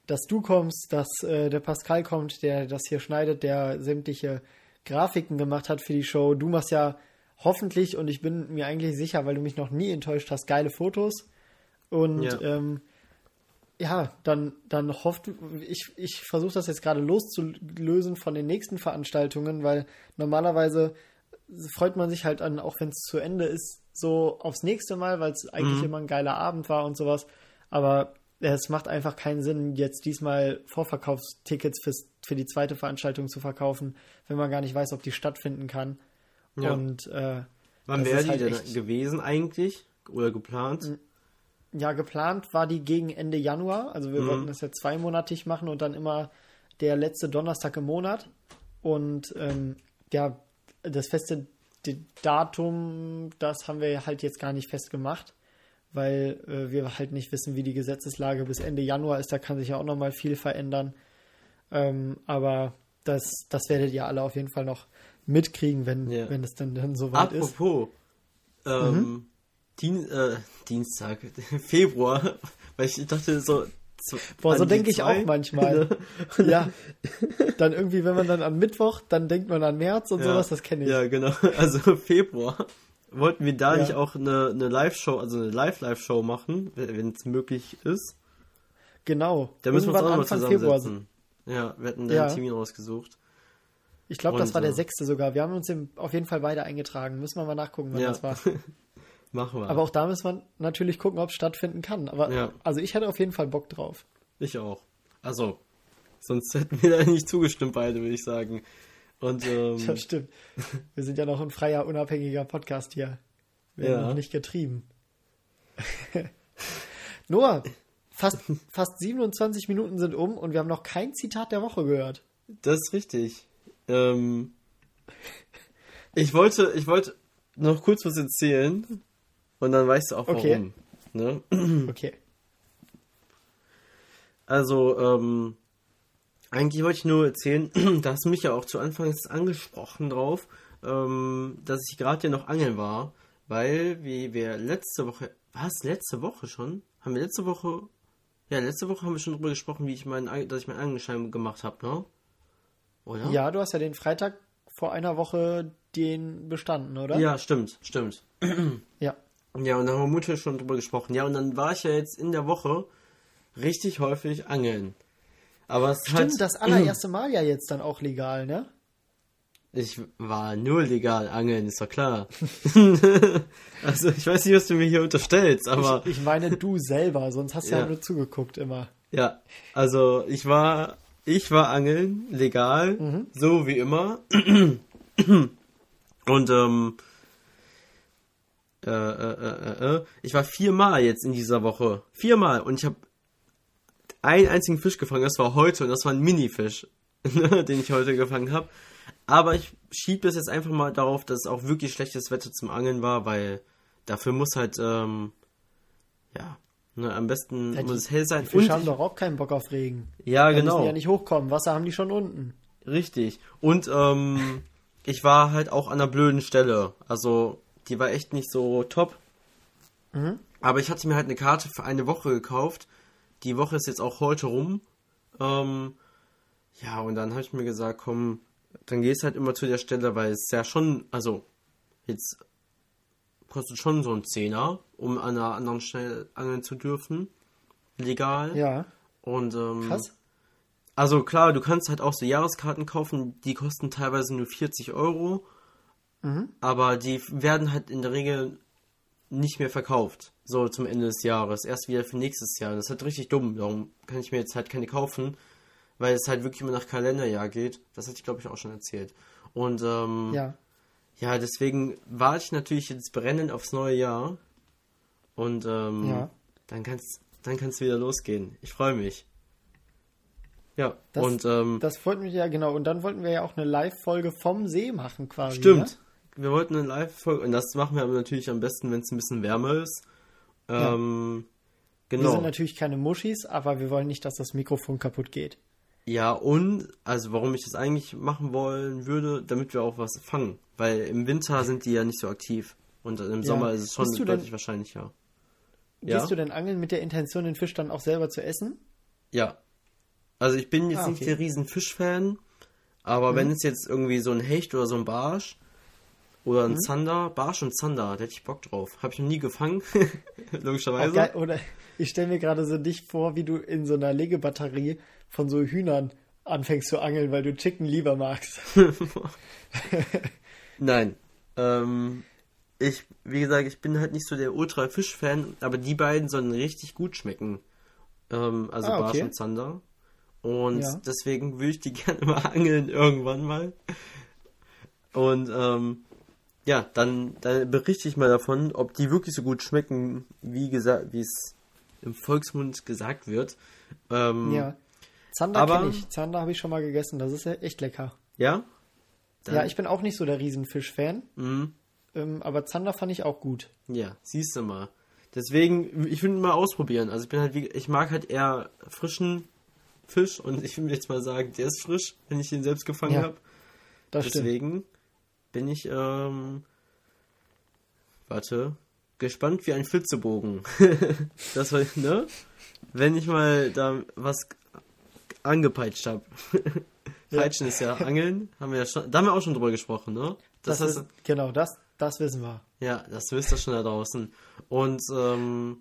dass du kommst, dass äh, der Pascal kommt, der das hier schneidet, der sämtliche Grafiken gemacht hat für die Show. Du machst ja hoffentlich, und ich bin mir eigentlich sicher, weil du mich noch nie enttäuscht hast, geile Fotos. Und ja, ähm, ja dann, dann hofft, ich, ich versuche das jetzt gerade loszulösen von den nächsten Veranstaltungen, weil normalerweise freut man sich halt an, auch wenn es zu Ende ist, so aufs nächste Mal, weil es eigentlich mhm. immer ein geiler Abend war und sowas. Aber es macht einfach keinen Sinn, jetzt diesmal Vorverkaufstickets fürs, für die zweite Veranstaltung zu verkaufen, wenn man gar nicht weiß, ob die stattfinden kann. Ja. Und äh, wann wäre die halt denn echt... gewesen eigentlich oder geplant? Ja, geplant war die gegen Ende Januar. Also wir mhm. wollten das ja zweimonatig machen und dann immer der letzte Donnerstag im Monat. Und ähm, ja, das feste Datum, das haben wir halt jetzt gar nicht festgemacht, weil äh, wir halt nicht wissen, wie die Gesetzeslage bis Ende Januar ist. Da kann sich ja auch noch mal viel verändern. Ähm, aber das, das werdet ihr alle auf jeden Fall noch mitkriegen, wenn, ja. wenn es dann, dann soweit ist. Apropos, ähm, mhm. Dien äh, Dienstag, Februar, weil ich dachte so, so Boah, so denke ich auch manchmal. ja. Dann irgendwie, wenn man dann am Mittwoch, dann denkt man an März und ja. sowas, das kenne ich. Ja, genau. Also Februar. Wollten wir da ja. nicht auch eine, eine Live-Show, also eine Live-Live-Show machen, wenn es möglich ist? Genau. Da müssen Irgendwann wir uns auch nochmal zusammensetzen. Februar. Ja, wir hatten da ja. einen Termin rausgesucht. Ich glaube, das war der sechste sogar. Wir haben uns auf jeden Fall beide eingetragen. Müssen wir mal nachgucken, wann ja. das war. Machen wir. Aber auch da müssen wir natürlich gucken, ob es stattfinden kann. Aber ja. also ich hätte auf jeden Fall Bock drauf. Ich auch. Also, sonst hätten wir da nicht zugestimmt, beide, würde ich sagen. Und, ähm, ja, stimmt. Wir sind ja noch ein freier, unabhängiger Podcast hier. Wir werden ja. noch nicht getrieben. Noah, fast, fast 27 Minuten sind um und wir haben noch kein Zitat der Woche gehört. Das ist richtig. Ähm, ich wollte, ich wollte noch kurz was erzählen. Und dann weißt du auch warum. Okay. Ne? okay. Also, ähm, eigentlich wollte ich nur erzählen, da hast du mich ja auch zu Anfang angesprochen drauf, ähm, dass ich gerade ja noch angeln war, weil wie wir letzte Woche, was, letzte Woche schon? Haben wir letzte Woche, ja, letzte Woche haben wir schon drüber gesprochen, wie ich meinen, dass ich meinen Angelschein gemacht habe, ne? Oder? Ja, du hast ja den Freitag vor einer Woche den bestanden, oder? Ja, stimmt, stimmt. ja. Ja, und da haben wir Mutter schon drüber gesprochen. Ja, und dann war ich ja jetzt in der Woche richtig häufig angeln. Aber es Stimmt, hat, das allererste Mal ja jetzt dann auch legal, ne? Ich war nur legal angeln, ist doch klar. also ich weiß nicht, was du mir hier unterstellst, aber. Ich, ich meine du selber, sonst hast du ja. ja nur zugeguckt immer. Ja, also ich war, ich war angeln, legal, mhm. so wie immer. Und ähm, äh, äh, äh, ich war viermal jetzt in dieser Woche. Viermal. Und ich habe einen einzigen Fisch gefangen. Das war heute. Und das war ein Mini-Fisch, den ich heute gefangen habe. Aber ich schiebe das jetzt einfach mal darauf, dass es auch wirklich schlechtes Wetter zum Angeln war, weil dafür muss halt, ähm, ja, ne, am besten ja, muss es hell sein. Die Fische haben doch auch keinen Bock auf Regen. Ja, da genau. Müssen ja nicht hochkommen. Wasser haben die schon unten. Richtig. Und ähm, ich war halt auch an einer blöden Stelle. Also die war echt nicht so top. Mhm. Aber ich hatte mir halt eine Karte für eine Woche gekauft. Die Woche ist jetzt auch heute rum. Ähm, ja, und dann habe ich mir gesagt, komm, dann gehst halt immer zu der Stelle, weil es ja schon, also jetzt kostet schon so ein Zehner, um an einer anderen Stelle angeln zu dürfen. Legal. Ja. Und ähm, Krass. Also klar, du kannst halt auch so Jahreskarten kaufen, die kosten teilweise nur 40 Euro. Mhm. Aber die werden halt in der Regel nicht mehr verkauft. So zum Ende des Jahres. Erst wieder für nächstes Jahr. Das ist halt richtig dumm. Darum kann ich mir jetzt halt keine kaufen. Weil es halt wirklich immer nach Kalenderjahr geht. Das hatte ich, glaube ich, auch schon erzählt. Und ähm, Ja. ja, deswegen warte ich natürlich jetzt brennend aufs neue Jahr. Und ähm, Ja. dann kann es dann kann's wieder losgehen. Ich freue mich. Ja, Das- und ähm, Das freut mich ja, genau. Und dann wollten wir ja auch eine Live-Folge vom See machen quasi. Stimmt. Ne? Wir wollten eine Live-Folge und das machen wir aber natürlich am besten, wenn es ein bisschen wärmer ist. Ja. Ähm, Wir genau. sind natürlich keine Muschis, aber wir wollen nicht, dass das Mikrofon kaputt geht. Ja, und, also warum ich das eigentlich machen wollen würde, damit wir auch was fangen. Weil im Winter sind die ja nicht so aktiv. Und im Ja. Sommer ist es schon du denn- deutlich wahrscheinlicher. Ja. Gehst du denn angeln mit der Intention, den Fisch dann auch selber zu essen? Ja. Also ich bin jetzt Ah, nicht okay. Mhm. der riesen Fischfan, aber wenn es jetzt irgendwie so ein Hecht oder so ein Barsch oder Mhm. ein Zander, Barsch und Zander, da hätte ich Bock drauf. Habe ich noch nie gefangen, logischerweise. geil, oder ich stelle mir gerade so dich vor, wie du in so einer Legebatterie von so Hühnern anfängst zu angeln, weil du Chicken lieber magst. Nein. Ähm, ich, wie gesagt, ich bin halt nicht so der Ultra-Fisch-Fan, aber die beiden sollen richtig gut schmecken. Ähm, also Ah, Barsch okay. und Zander. Und Ja. deswegen würde ich die gerne mal angeln irgendwann mal. Und ähm, ja, dann, dann berichte ich mal davon, ob die wirklich so gut schmecken, wie gesagt, wie es im Volksmund gesagt wird. Ähm, Ja. Zander kenne ich. Zander habe ich schon mal gegessen. Das ist ja echt lecker. Ja? Dann- Ja, ich bin auch nicht so der Riesenfisch-Fan, Mhm. ähm, aber Zander fand ich auch gut. Ja, siehst du mal. Deswegen, ich will mal ausprobieren. Also ich bin halt, wie, ich mag halt eher frischen Fisch und ich will jetzt mal sagen, der ist frisch, wenn ich ihn selbst gefangen Ja, habe. Das stimmt. Bin ich, ähm, warte, gespannt wie ein Flitzebogen. das war, ne? Wenn ich mal da was angepeitscht habe. Ja. Peitschen ist ja Angeln, haben wir ja schon, da haben wir auch schon drüber gesprochen, ne? Das, Das, ist, genau, das, das wissen wir. ja, das wisst ihr schon da draußen. Und ähm,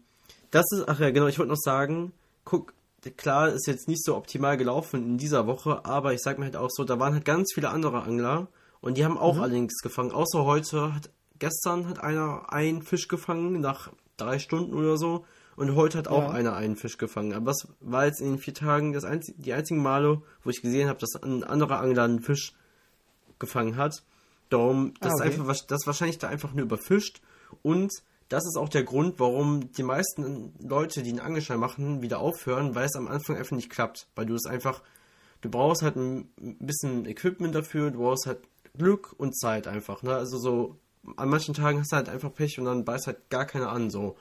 das ist, ach ja, genau, ich wollte noch sagen, guck, klar, ist jetzt nicht so optimal gelaufen in dieser Woche, aber ich sag mir halt auch so, da waren halt ganz viele andere Angler und die haben auch Mhm. allerdings gefangen. Außer heute hat, gestern hat einer einen Fisch gefangen, nach drei Stunden oder so. Und heute hat auch Ja. einer einen Fisch gefangen. Aber das war jetzt in den vier Tagen das einzig, die einzigen Male, wo ich gesehen habe, dass ein anderer Angler einen Fisch gefangen hat. Darum, das, Ah, ist okay. einfach, das ist wahrscheinlich da einfach nur überfischt. Und das ist auch der Grund, warum die meisten Leute, die einen Angelschein machen, wieder aufhören, weil es am Anfang einfach nicht klappt. Weil du es einfach, du brauchst halt ein bisschen Equipment dafür, du brauchst halt Glück und Zeit einfach. Ne? Also so, an manchen Tagen hast du halt einfach Pech und dann beißt halt gar keiner an so.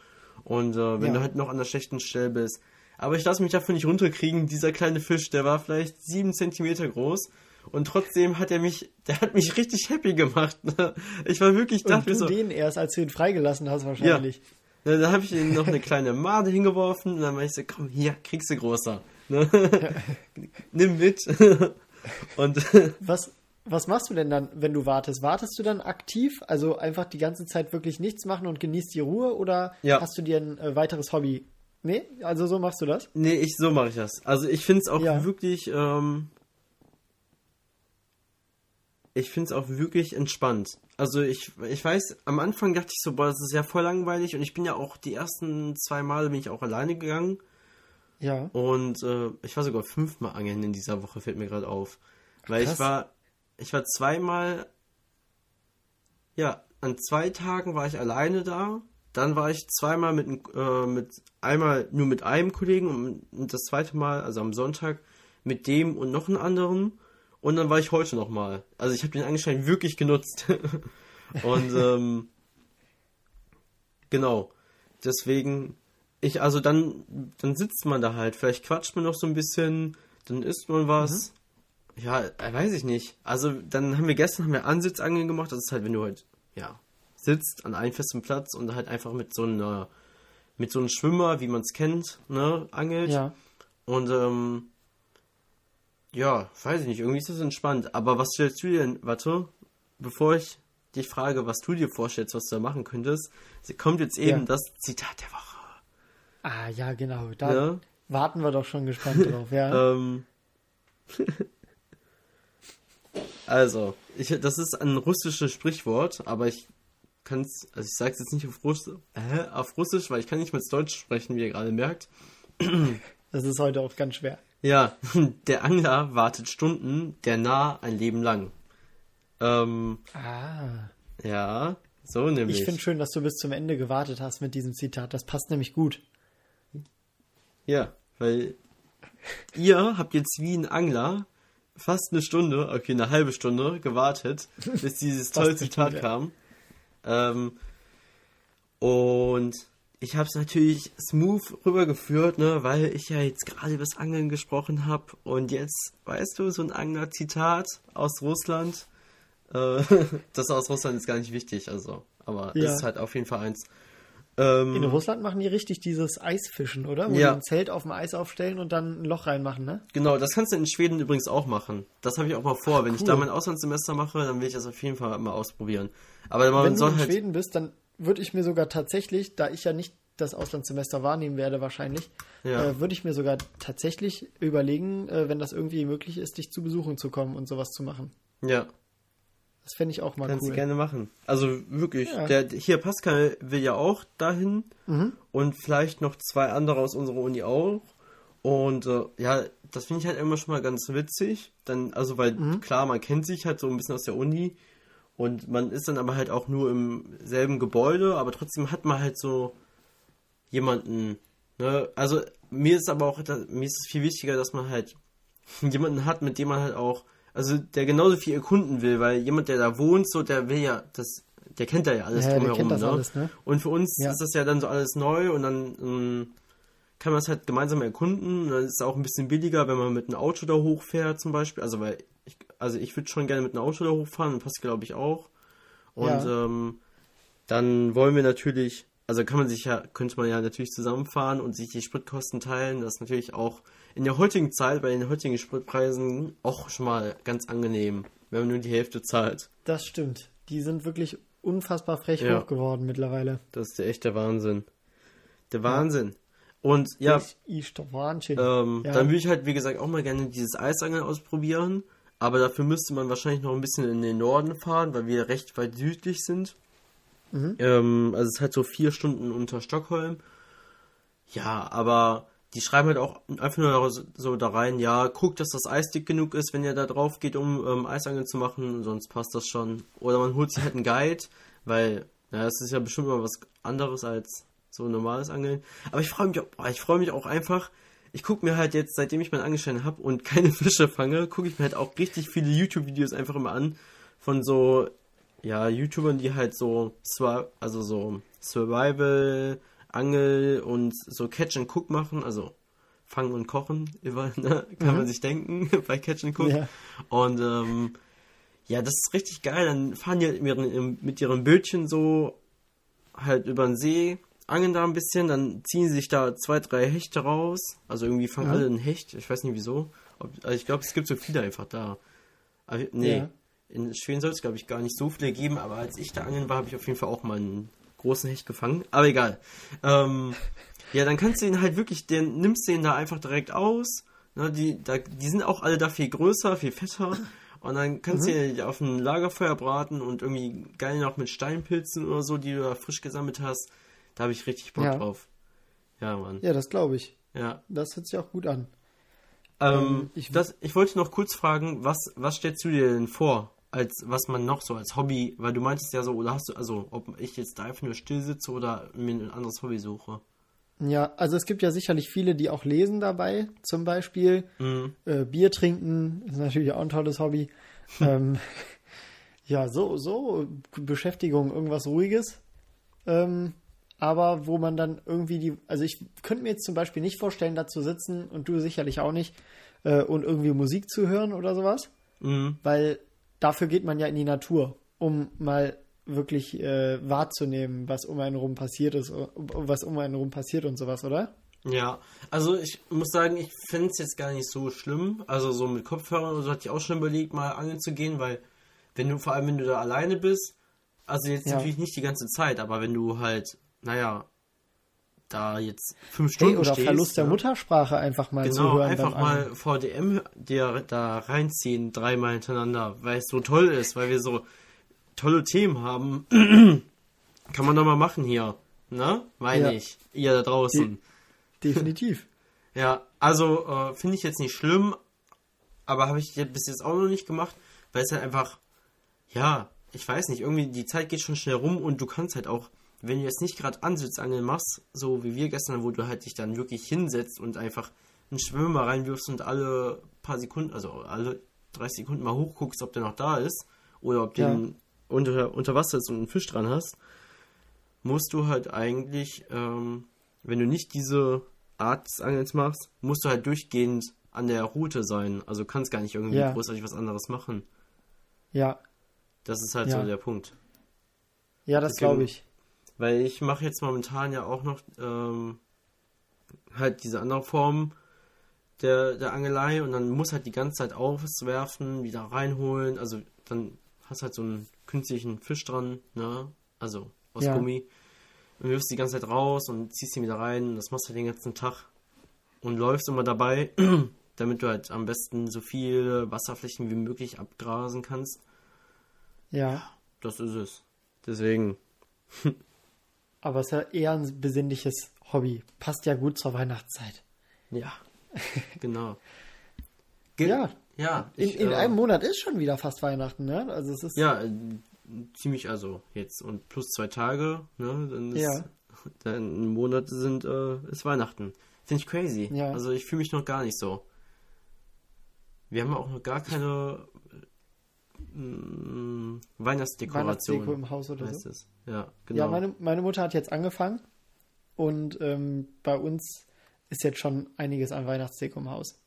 Und äh, wenn Ja. du halt noch an der schlechten Stelle bist. Aber ich lasse mich dafür nicht runterkriegen. Dieser kleine Fisch, der war vielleicht sieben Zentimeter groß. Und trotzdem hat er mich, der hat mich richtig happy gemacht. ne? Ich war wirklich dafür du so. den erst, als du ihn freigelassen hast, wahrscheinlich. Da, da habe ich ihm noch eine kleine Made hingeworfen und dann meinte ich so, komm, hier, kriegst du großer. Ne? Nimm mit. und Was, was machst du denn dann, wenn du wartest? Wartest du dann aktiv, also einfach die ganze Zeit wirklich nichts machen und genießt die Ruhe oder Ja. hast du dir ein äh, weiteres Hobby? Nee, also so machst du das? nee, ich, so mache ich das. Also ich finde es auch Ja. wirklich, ähm, ich finde es auch wirklich entspannt. Also ich, ich weiß, am Anfang dachte ich so, boah, das ist ja voll langweilig und ich bin ja auch die ersten zwei Male bin ich auch alleine gegangen Ja. und äh, ich war sogar fünfmal angeln in dieser Woche, fällt mir gerade auf. Weil krass. ich war, ich war zweimal, ja, an zwei Tagen war ich alleine da. Dann war ich zweimal mit, äh, mit einmal nur mit einem Kollegen und, das zweite Mal, also am Sonntag, mit dem und noch einem anderen. Und dann war ich heute nochmal. Also ich habe den Angelschein wirklich genutzt. und ähm, genau. Deswegen, ich, also dann, dann sitzt man da halt. Vielleicht quatscht man noch so ein bisschen, dann isst man was. Ja, äh, weiß ich nicht. Also dann haben wir gestern haben wir Ansitzangeln gemacht. Das ist halt, wenn du halt, ja, sitzt an einem festen Platz und halt einfach mit so einer, mit so einem Schwimmer, wie man es kennt, ne, angelt. Ja. Und ähm, ja, weiß ich nicht, irgendwie ist das entspannt. Aber was stellst du dir denn, warte, bevor ich dich frage, was du dir vorstellst, was du da machen könntest, kommt jetzt eben Ja. das Zitat der Woche. Ah, ja, genau. Da Ja. warten wir doch schon gespannt drauf, ja. Ähm, also, ich, das ist ein russisches Sprichwort, aber ich kann es, also ich sage es jetzt nicht auf Russisch, äh, auf Russisch, weil ich kann nicht mit Deutsch sprechen, wie ihr gerade merkt. Das ist heute auch ganz schwer. Ja, der Angler wartet Stunden, der Nah ein Leben lang. Ähm, Ah. ja, so nämlich. Ich finde schön, dass du bis zum Ende gewartet hast mit diesem Zitat. Das passt nämlich gut. Ja, weil ihr habt jetzt wie ein Angler fast eine Stunde, okay, eine halbe Stunde gewartet, bis dieses tolle Zitat kam. Ähm, und ich habe es natürlich smooth rübergeführt, ne, weil ich ja jetzt gerade über das Angeln gesprochen habe. Und jetzt, weißt du, so ein Angler-Zitat aus Russland. Äh, das aus Russland ist gar nicht wichtig, also. Aber Ja. es ist halt auf jeden Fall eins. Ähm, In Russland machen die richtig dieses Eisfischen, oder? Wo Ja. die ein Zelt auf dem Eis aufstellen und dann ein Loch reinmachen, ne? Genau, das kannst du in Schweden übrigens auch machen. Das habe ich auch mal vor. Wenn ich cool. da mein Auslandssemester mache, dann will ich das auf jeden Fall mal ausprobieren. Aber Wenn du in halt. Schweden bist, dann würde ich mir sogar tatsächlich, da ich ja nicht das Auslandssemester wahrnehmen werde wahrscheinlich, Ja. äh, würde ich mir sogar tatsächlich überlegen, äh, wenn das irgendwie möglich ist, dich zu besuchen zu kommen und sowas zu machen. Ja, Das fände ich auch mal kannst cool. du gerne machen. Also wirklich. Ja. Der, hier Pascal will ja auch dahin Mhm. und vielleicht noch zwei andere aus unserer Uni auch. Und äh, ja, das finde ich halt immer schon mal ganz witzig. Dann, also weil Mhm. klar, man kennt sich halt so ein bisschen aus der Uni und man ist dann aber halt auch nur im selben Gebäude, aber trotzdem hat man halt so jemanden. Ne? Also mir ist aber auch, mir ist es viel wichtiger, dass man halt jemanden hat, mit dem man halt auch, also der genauso viel erkunden will, weil jemand, der da wohnt, so, der will ja, das, der kennt da ja alles Ja, drumherum, ne? alles, ne? Und für uns Ja. ist das ja dann so alles neu und dann ähm, kann man es halt gemeinsam erkunden. Und dann ist es auch ein bisschen billiger, wenn man mit einem Auto da hochfährt zum Beispiel. Also weil ich, also ich würde schon gerne mit einem Auto da hochfahren und passt glaube ich auch. Und Ja. ähm, dann wollen wir natürlich, also kann man sich ja, könnte man ja natürlich zusammenfahren und sich die Spritkosten teilen. Das ist natürlich auch in der heutigen Zeit, bei den heutigen Spritpreisen, auch schon mal ganz angenehm, wenn man nur die Hälfte zahlt. Das stimmt. Die sind wirklich unfassbar frech Ja. hoch geworden mittlerweile. Das ist der echte Wahnsinn. Der Wahnsinn. Und ja, Ich, ich ähm, Ja. dann würde ich halt, wie gesagt, auch mal gerne dieses Eisangeln ausprobieren. Aber dafür müsste man wahrscheinlich noch ein bisschen in den Norden fahren, weil wir recht weit südlich sind. Mhm. Ähm, also es ist halt so vier Stunden unter Stockholm. Ja, aber die schreiben halt auch einfach nur so- da rein, ja, guckt, dass das Eis dick genug ist, wenn ihr da drauf geht, um ähm, Eisangeln zu machen, sonst passt das schon. Oder man holt sich halt einen Guide, weil, naja, es ist ja bestimmt mal was anderes als so normales Angeln. Aber ich freue mich, auch- mich auch einfach. Ich gucke mir halt jetzt, seitdem ich meinen Angelschein habe und keine Fische fange, gucke ich mir halt auch richtig viele YouTube-Videos einfach immer an von so, ja, YouTubern, die halt so, also so Survival, Angel und so Catch and Cook machen, also fangen und kochen, über, ne, kann man sich denken, bei Catch and Cook. Ja. Und ähm, ja, das ist richtig geil. Dann fahren die halt mit ihren, mit ihren Bötchen so halt über den See, angeln da ein bisschen, dann ziehen sie sich da zwei, drei Hechte raus. Also irgendwie fangen Ja. alle einen Hecht, ich weiß nicht wieso. Ob, also ich glaube, es gibt so viele einfach da. Aber, nee, Ja. In Schweden soll es, glaube ich, gar nicht so viele geben, aber als ich da angeln war, habe ich auf jeden Fall auch mal einen großen Hecht gefangen. Aber egal. Ähm, ja, dann kannst du ihn halt wirklich, den nimmst du ihn da einfach direkt aus. Ne, die, da, die sind auch alle da viel größer, viel fetter. Und dann kannst du ihn auf ein Lagerfeuer braten und irgendwie geil noch mit Steinpilzen oder so, die du da frisch gesammelt hast. Da habe ich richtig Bock Ja. drauf. Ja, Mann. ja, das glaube ich. Ja. Das hört sich auch gut an. Ähm, Ähm, ich, ich- das, ich wollte noch kurz fragen, was, was stellst du dir denn vor, als was man noch so als Hobby, weil du meintest ja so, oder hast du, also ob ich jetzt da einfach nur still sitze oder mir ein anderes Hobby suche. Ja, also es gibt ja sicherlich viele, die auch lesen dabei, zum Beispiel. Mhm. Äh, Bier trinken ist natürlich auch ein tolles Hobby. ähm, ja, so, so Beschäftigung, irgendwas Ruhiges. Ähm, aber wo man dann irgendwie die, also ich könnte mir jetzt zum Beispiel nicht vorstellen, da zu sitzen und du sicherlich auch nicht äh, und irgendwie Musik zu hören oder sowas, Mhm. weil dafür geht man ja in die Natur, um mal wirklich äh, wahrzunehmen, was um einen rum passiert ist, was um einen rum passiert und sowas, oder? Ja, also ich muss sagen, ich finde es jetzt gar nicht so schlimm. Also so mit Kopfhörern oder so hatte ich auch schon überlegt, mal angeln zu gehen, weil wenn du, vor allem wenn du da alleine bist, also jetzt Ja. natürlich nicht die ganze Zeit, aber wenn du halt, naja, da jetzt fünf Hey, Stunden oder stehst, Verlust der ne? Muttersprache einfach mal zu Genau, hören. einfach mal. VDM dir da reinziehen, dreimal hintereinander, weil es so toll ist, weil wir so tolle Themen haben. Kann man doch mal machen hier. Ne? Meine Ja. ich. Ihr da draußen. Definitiv. Ja, also äh, finde ich jetzt nicht schlimm, aber habe ich bis jetzt auch noch nicht gemacht, weil es halt einfach, ja, ich weiß nicht, irgendwie die Zeit geht schon schnell rum und du kannst halt auch, wenn du jetzt nicht gerade Ansitzangeln machst, so wie wir gestern, wo du halt dich dann wirklich hinsetzt und einfach einen Schwimmer reinwirfst und alle paar Sekunden, also alle 30 Sekunden mal hochguckst, ob der noch da ist oder ob Ja. den unter, unter Wasser ist und einen Fisch dran hast, musst du halt eigentlich, ähm, wenn du nicht diese Art des Angelns machst, musst du halt durchgehend an der Route sein. Also kannst gar nicht irgendwie Ja. großartig was anderes machen. Ja, Das ist halt Ja. so der Punkt. ja, das glaube ich. Weil ich mache jetzt momentan ja auch noch ähm, halt diese andere Form der, der Angelei und dann muss halt die ganze Zeit auswerfen, wieder reinholen. Also dann hast halt so einen künstlichen Fisch dran, ne? Also aus Ja. Gummi. Und wirfst die ganze Zeit raus und ziehst ihn wieder rein. Das machst du halt den ganzen Tag. Und läufst immer dabei, damit du halt am besten so viele Wasserflächen wie möglich abgrasen kannst. Ja, Das ist es. Deswegen. aber es ist ja eher ein besinnliches Hobby. Passt ja gut zur Weihnachtszeit. Ja, genau. Ge Ja, ja. in, ich, in äh, einem Monat ist schon wieder fast Weihnachten, ne? Also es ist Ja, äh, ziemlich also jetzt und plus zwei Tage, ne? Dann ist, Ja. dann ein Monat sind äh, ist Weihnachten. Finde ich crazy. Ja. Also ich fühle mich noch gar nicht so. Wir haben auch noch gar keine äh, mm, Weihnachtsdekoration. Weihnachtsdeko im Haus oder heißt so. es. Ja, genau. Ja, meine, meine Mutter hat jetzt angefangen und ähm, bei uns ist jetzt schon einiges an Weihnachtsdeko im Haus.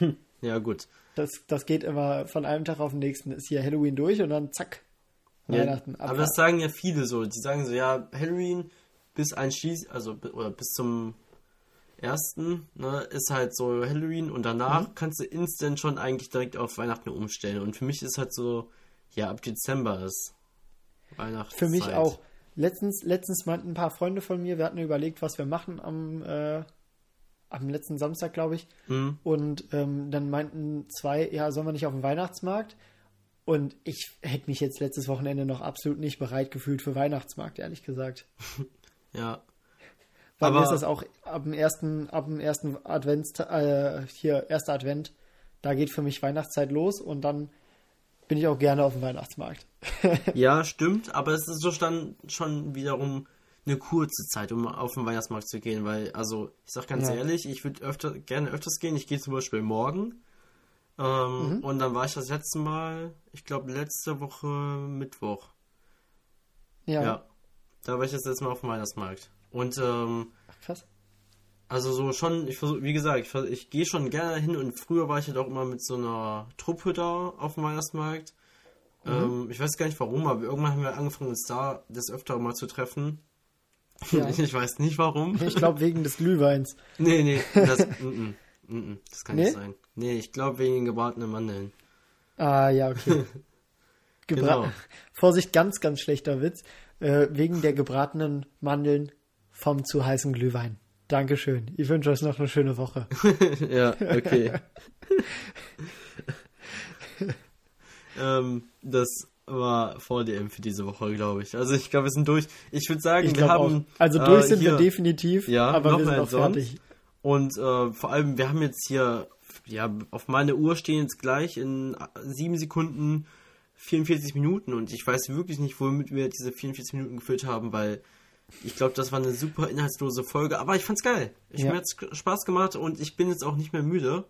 ja gut. Das, das geht immer von einem Tag auf den nächsten. Ist hier Halloween durch und dann zack, Weihnachten. Ja, aber das sagen ja viele so. Die sagen so, ja, Halloween bis einschließ, also oder bis zum ersten, ne, ist halt so Halloween und danach Mhm. kannst du instant schon eigentlich direkt auf Weihnachten umstellen. Und für mich ist halt so, ja, ab Dezember ist Weihnachten. Für mich auch. Letztens, letztens meinten ein paar Freunde von mir, wir hatten überlegt, was wir machen am, äh, am letzten Samstag, glaube ich. Mhm. Und ähm, dann meinten zwei, ja, sollen wir nicht auf den Weihnachtsmarkt? Und ich hätte mich jetzt letztes Wochenende noch absolut nicht bereit gefühlt für Weihnachtsmarkt, ehrlich gesagt. Ja. Weil Aber- mir ist das auch ab dem ersten, ab dem ersten Advents, äh, hier, erster Advent, da geht für mich Weihnachtszeit los und dann bin ich auch gerne auf dem Weihnachtsmarkt. ja, stimmt, aber es ist so dann schon wiederum eine kurze Zeit, um auf den Weihnachtsmarkt zu gehen, weil, also, ich sag ganz Ja. ehrlich, ich würde öfter, gerne öfters gehen. Ich gehe zum Beispiel morgen. Ähm, Mhm. Und dann war ich das letzte Mal, ich glaube, letzte Woche Mittwoch. Ja, Ja. Da war ich das letzte Mal auf dem Weihnachtsmarkt. Und, ähm, Ach, krass. also so schon, ich versuche, wie gesagt, ich, ich gehe schon gerne hin und früher war ich halt auch immer mit so einer Truppe da auf dem Weihnachtsmarkt. Mhm. Ähm, ich weiß gar nicht warum, aber irgendwann haben wir angefangen, uns da des Öfteren mal zu treffen. Ja. Ich weiß nicht warum. Ich glaube wegen des Glühweins. Nee, nee, das, mm, mm, mm, das kann Nee? nicht sein. Nee, ich glaube wegen den gebratenen Mandeln. Ah, ja, okay. Gebra Genau. Vorsicht, ganz, ganz schlechter Witz. Äh, wegen der gebratenen Mandeln vom zu heißen Glühwein. Dankeschön. Ich wünsche euch noch eine schöne Woche. ja, okay. ähm, das war VDM für diese Woche, glaube ich. Also ich glaube, wir sind durch. Ich würde sagen, Ich wir glaube auch. haben. Also durch äh, sind hier, wir definitiv, Ja, aber noch wir sind auch sonst. fertig. Und äh, vor allem, wir haben jetzt hier, ja, auf meine Uhr stehen jetzt gleich in sieben Sekunden 44 Minuten und ich weiß wirklich nicht, womit wir diese 44 Minuten gefüllt haben, weil ich glaube, das war eine super inhaltslose Folge, aber ich fand's geil. Ich Ja. mir hat's Spaß gemacht und ich bin jetzt auch nicht mehr müde.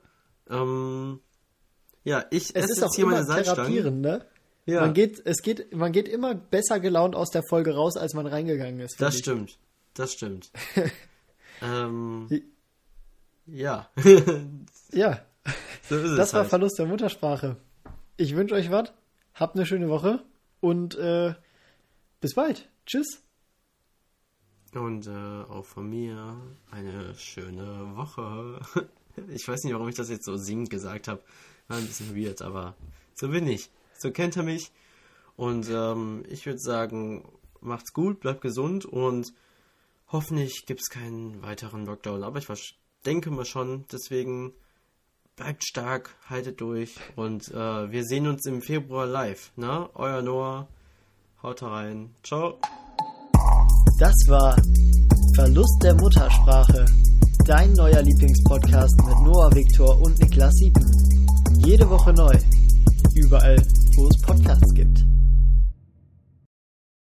Ähm, ja, ich Es esse ist auch hier meine immer Salzstangen. therapierend, ne? Ja, Man, geht, es geht, man geht immer besser gelaunt aus der Folge raus, als man reingegangen ist. das ich. stimmt. Das stimmt. ähm, ja, Ja, so ist das es war halt. Verlust der Muttersprache. Ich wünsche euch was. Habt eine schöne Woche und äh, bis bald. Tschüss. Und äh, auch von mir eine schöne Woche. Ich weiß nicht, warum ich das jetzt so singend gesagt habe. War ein bisschen weird, aber so bin ich. So kennt er mich. Und ähm, ich würde sagen, macht's gut, bleibt gesund und hoffentlich gibt's keinen weiteren Lockdown. Aber ich denke mal schon. Deswegen bleibt stark, haltet durch und äh, wir sehen uns im Februar live. Ne? Euer Noah. Haut rein. Ciao. Das war Verlust der Muttersprache, dein neuer Lieblingspodcast mit Noah Viktor und Niklas Siepen. Jede Woche neu, überall, wo es Podcasts gibt.